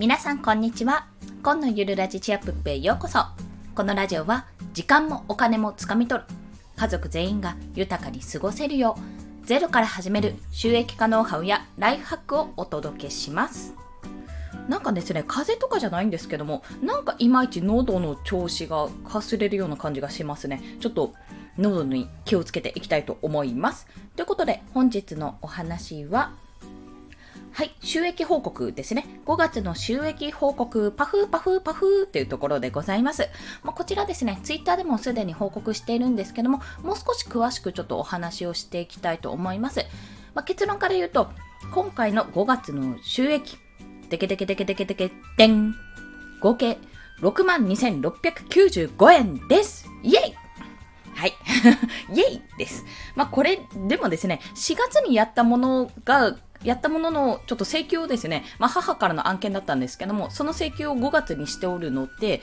皆さんこんにちは今のゆるラジチアップへようこそこのラジオは時間もお金もつかみ取る家族全員が豊かに過ごせるようゼロから始める収益化ノウハウやライフハックをお届けしますなんかですね、風邪とかじゃないんですけども、なんかいまいち喉の調子がかすれるような感じがしますね。ちょっと喉に気をつけていきたいと思います。ということで、本日のお話は、はい、収益報告ですね。5月の収益報告、パフーパフーパフーっていうところでございます。まあ、こちらですね、ツイッターでもすでに報告しているんですけども、もう少し詳しくちょっとお話をしていきたいと思います。まあ、結論から言うと、今回の5月の収益、デケデケデケデケデケデン合計62,695円ですイェイはい。イェイです。まあ、これ、でもですね、4月にやったものが、やったものの、ちょっと請求をですね、まあ、母からの案件だったんですけども、その請求を5月にしておるので、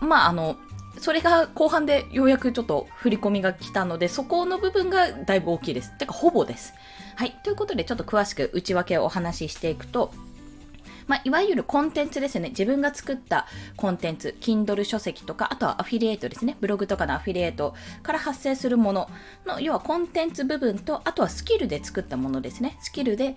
まあ、あの、それが後半でようやくちょっと振り込みが来たので、そこの部分がだいぶ大きいです。てか、ほぼです。はい。ということで、ちょっと詳しく内訳をお話ししていくと、まあ、いわゆるコンテンツですね。自分が作ったコンテンツ、Kindle 書籍とか、あとはアフィリエイトですね。ブログとかのアフィリエイトから発生するものの、要はコンテンツ部分と、あとはスキルで作ったものですね。スキルで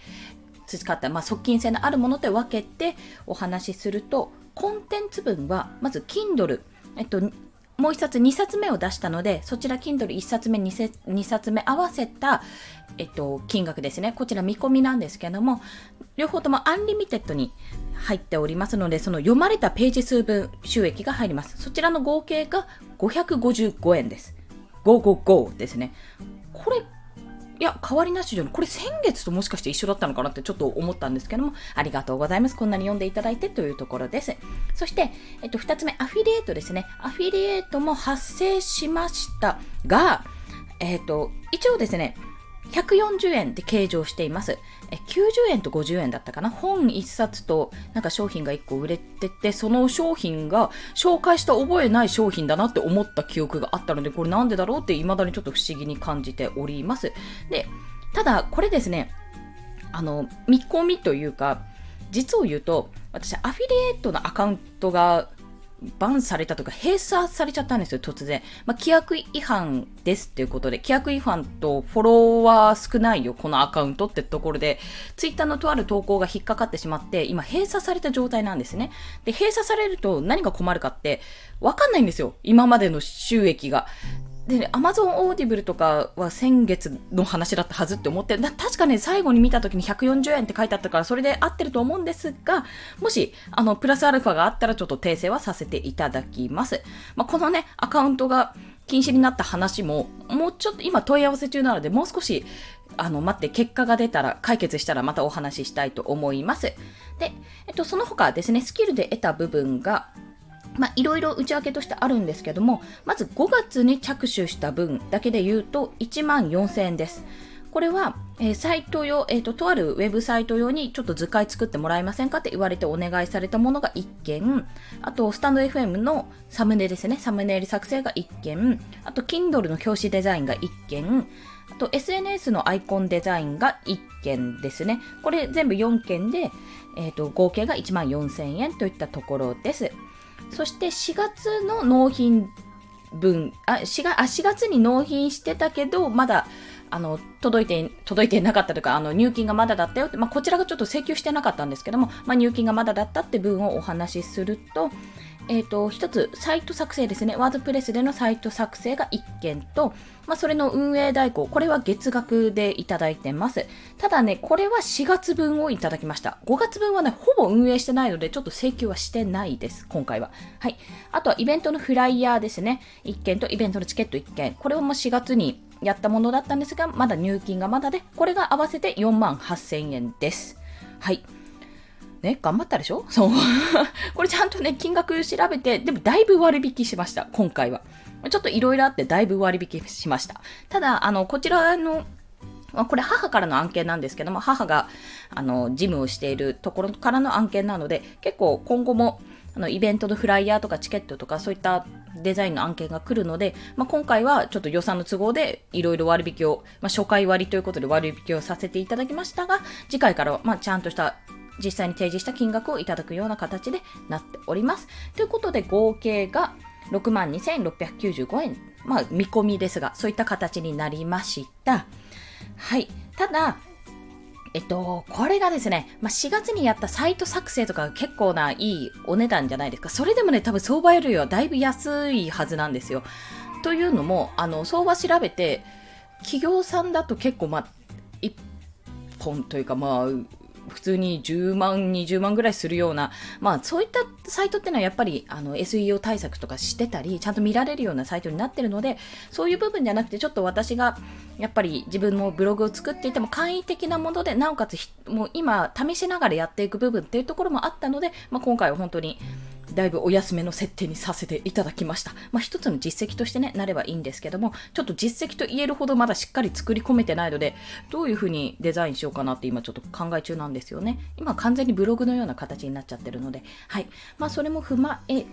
培った、まあ、即金性のあるものと分けてお話しすると、コンテンツ分は、まず Kindle、えっと、もう1冊2冊目を出したので、そちら Kindle 1冊目 2, 2冊目合わせた、えっと、金額ですね。こちら見込みなんですけども、両方ともアンリミテッドに入っておりますので、その読まれたページ数分収益が入ります。そちらの合計が555円です。555ですね。これいや、変わりなしじゃない。これ先月ともしかして一緒だったのかなってちょっと思ったんですけども、ありがとうございます。こんなに読んでいただいてというところです。そして、えっと、二つ目、アフィリエイトですね。アフィリエイトも発生しましたが、えっと、一応ですね、140円で計上しています。え90円と50円だったかな？本1冊となんか商品が1個売れてて、その商品が紹介した覚えない商品だなって思った記憶があったので、これなんでだろうって未だにちょっと不思議に感じております。で、ただこれですね、あの、見込みというか、実を言うと、私、アフィリエイトのアカウントがバンされたとか閉鎖されちゃったんですよ、突然。まあ、規約違反ですっていうことで、規約違反とフォロワー少ないよ、このアカウントってところで、ツイッターのとある投稿が引っかかってしまって、今閉鎖された状態なんですね。で、閉鎖されると何が困るかって、わかんないんですよ、今までの収益が。で、アマゾンオーディブルとかは先月の話だったはずって思って、確かね、最後に見た時に140円って書いてあったから、それで合ってると思うんですが、もし、あの、プラスアルファがあったらちょっと訂正はさせていただきます。まあ、このね、アカウントが禁止になった話も、もうちょっと今問い合わせ中なので、もう少し、あの、待って、結果が出たら、解決したらまたお話ししたいと思います。で、えっと、その他ですね、スキルで得た部分が、まあ、いろいろ内訳としてあるんですけども、まず5月に着手した分だけで言うと1万4000円です。これは、えー、サイト用、えーと、とあるウェブサイト用にちょっと図解作ってもらえませんかって言われてお願いされたものが1件、あと、スタンド FM のサムネですね、サムネイル作成が1件、あと、Kindle の表紙デザインが1件、あと、SNS のアイコンデザインが1件ですね。これ全部4件で、えーと合計が1万4000円といったところです。そして4月の納品分、あ 4, があ4月に納品してたけど、まだあの届いて届いてなかったとかあの入金がまだだったよって、まあ、こちらがちょっと請求してなかったんですけども、まあ、入金がまだだったって分をお話しすると、えっ、ー、と、一つ、サイト作成ですね。ワードプレスでのサイト作成が1件と、まあ、それの運営代行、これは月額でいただいてます。ただね、これは4月分をいただきました。5月分はね、ほぼ運営してないので、ちょっと請求はしてないです、今回は。はい。あとは、イベントのフライヤーですね。1件とイベントのチケット1件。これをもう4月にやったものだったんですが、まだ入金がまだで、これが合わせて4万8000円です。はい。ね、頑張ったでしょ？そう。これちゃんとね、金額調べて、でもだいぶ割引しました、今回は。ちょっといろいろあってだいぶ割引しました。ただ、あの、こちらのこれ母からの案件なんですけども、母が、あの、事務をしているところからの案件なので、結構今後も、あの、イベントのフライヤーとかチケットとかそういったデザインの案件が来るので、まあ、今回はちょっと予算の都合でいろいろ割引を、まあ、初回割ということで割引をさせていただきましたが、次回からは、ま、ちゃんとした実際に提示した金額をいただくような形でなっております。ということで合計が62,695円。まあ見込みですが、そういった形になりました。はい。ただ、えっと、これがですね、まあ、4月にやったサイト作成とか結構ないいお値段じゃないですか。それでもね、多分相場よりはだいぶ安いはずなんですよ。というのも、あの、相場調べて、企業さんだと結構、まあ、1本というか、まあ、普通に10万、20万ぐらいするような、まあそういったサイトっていうのはやっぱりあの SEO 対策とかしてたり、ちゃんと見られるようなサイトになってるので、そういう部分じゃなくて、ちょっと私がやっぱり自分もブログを作っていても簡易的なもので、なおかつもう今試しながらやっていく部分っていうところもあったので、まあ、今回は本当にだいぶお安めの設定にさせていただきました。まあ、一つの実績としてね、なればいいんですけども、ちょっと実績と言えるほどまだしっかり作り込めてないので、どういう風にデザインしようかなって今ちょっと考え中なんですよね。今完全にブログのような形になっちゃってるので、はい。まあ、それも踏まえ、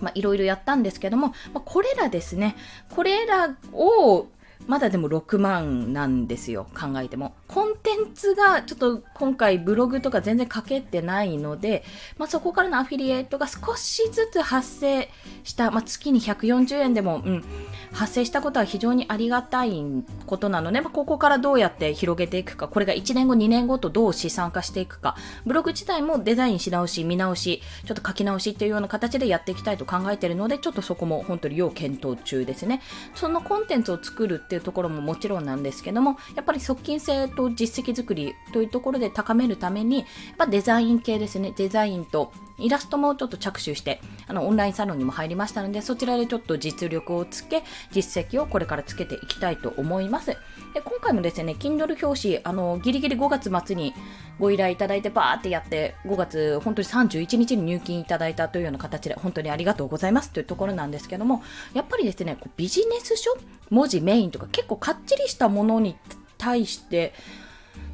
まあ、いろいろやったんですけども、まあ、これらですね、これらをまだでも6万なんですよ、考えても。コンテンツがちょっと今回ブログとか全然書けてないので、まあ、そこからのアフィリエイトが少しずつ発生した、まあ、月に140円でも、うん、発生したことは非常にありがたいことなので、まあ、ここからどうやって広げていくか、これが1年後、2年後とどう資産化していくか、ブログ自体もデザインし直し、見直し、ちょっと書き直しっていうような形でやっていきたいと考えているので、ちょっとそこも本当に要検討中ですね。そのコンテンツを作るっていうところももちろんなんですけども、やっぱり側近性と実績作りというところで高めるために、やっぱデザイン系ですね、デザインとイラストもちょっと着手して、あの、オンラインサロンにも入りましたので、そちらでちょっと実力をつけ、実績をこれからつけていきたいと思います。で今回もですね、Kindle 表紙、あの、ギリギリ5月末にご依頼いただいて、バーってやって、5月、本当に31日に入金いただいたというような形で、本当にありがとうございますというところなんですけども、やっぱりですね、こうビジネス書文字メインとか結構かっちりしたものに対して、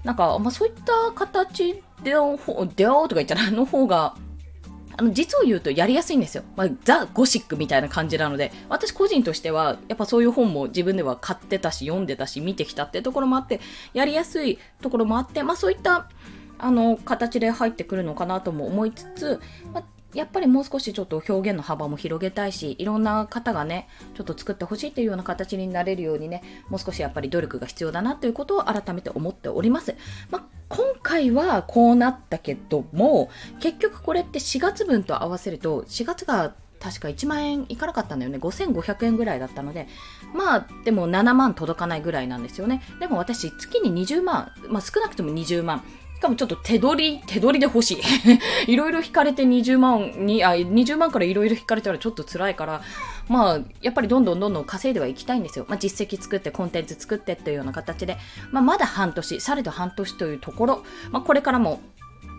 なんか、まあ、そういった形で出会おうとか言ったら、の方が、あの、実を言うとやりやすいんですよ。まあ、ザ・ゴシックみたいな感じなので、私個人としては、やっぱそういう本も自分では買ってたし、読んでたし、見てきたってところもあって、やりやすいところもあって、まあそういった、あの、形で入ってくるのかなとも思いつつ、まあやっぱりもう少しちょっと表現の幅も広げたいし、いろんな方がね、ちょっと作ってほしいというような形になれるようにね、もう少しやっぱり努力が必要だなということを改めて思っております。まあ、今回はこうなったけども、結局これって4月分と合わせると、4月が確か1万円いかなかったんだよね。5500円ぐらいだったので、まあ、でも7万届かないぐらいなんですよね。でも私、月に20万、まあ少なくとも20万かもちょっと手取り、手取りで欲しい。いろいろ引かれて20万に、あ、20万からいろいろ引かれたらちょっと辛いから、まあ、やっぱりどんどんどんどん稼いではいきたいんですよ。まあ、実績作って、コンテンツ作ってっていうような形で、まあ、まだ半年、されど半年というところ、まあ、これからも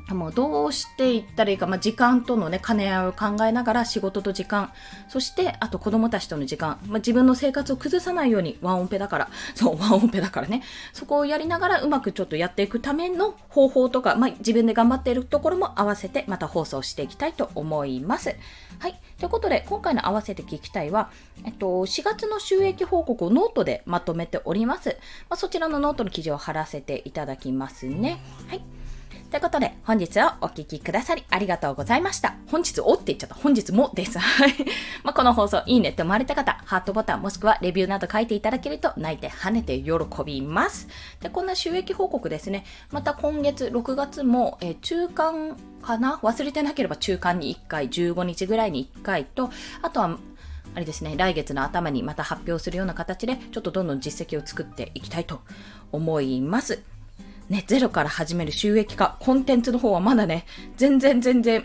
もうどうしていったらいいか、まあ、時間とのね、兼ね合いを考えながら仕事と時間、そしてあと子供たちとの時間、まあ、自分の生活を崩さないようにワンオペだから、そう、ワンオペだからね、そこをやりながらうまくちょっとやっていくための方法とか、まあ、自分で頑張っているところも合わせてまた放送していきたいと思います。はい。ということで、今回の合わせて聞きたいは、えっと、4月の収益報告をノートでまとめております。まあ、そちらのノートの記事を貼らせていただきますね。はい。ということで、本日はお聴きくださりありがとうございました。本日おって言っちゃった。本日もです。はい。まあ、この放送いいねって思われた方、ハートボタンもしくはレビューなど書いていただけると泣いて跳ねて喜びます。で、こんな収益報告ですね。また今月6月も、えー、中間かな？忘れてなければ中間に1回、15日ぐらいに1回と、あとはあれですね、来月の頭にまた発表するような形で、ちょっとどんどん実績を作っていきたいと思います。ね、ゼロから始める収益化、コンテンツの方はまだね、全然全然、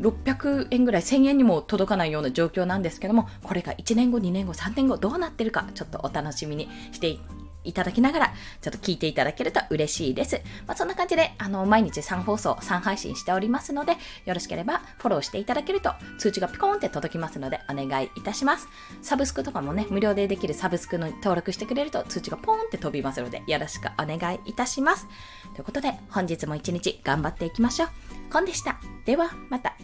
600円ぐらい1000円にも届かないような状況なんですけども、これが1年後、2年後、3年後どうなってるか、ちょっとお楽しみにしていただきながら、ちょっと聞いていただけると嬉しいです。まあ、そんな感じで、あの、毎日3放送、3配信しておりますので、よろしければフォローしていただけると、通知がピコーンって届きますので、お願いいたします。サブスクとかもね、無料でできるサブスクの登録してくれると、通知がポーンって飛びますので、よろしくお願いいたします。ということで、本日も一日頑張っていきましょう。コンでした。では、また。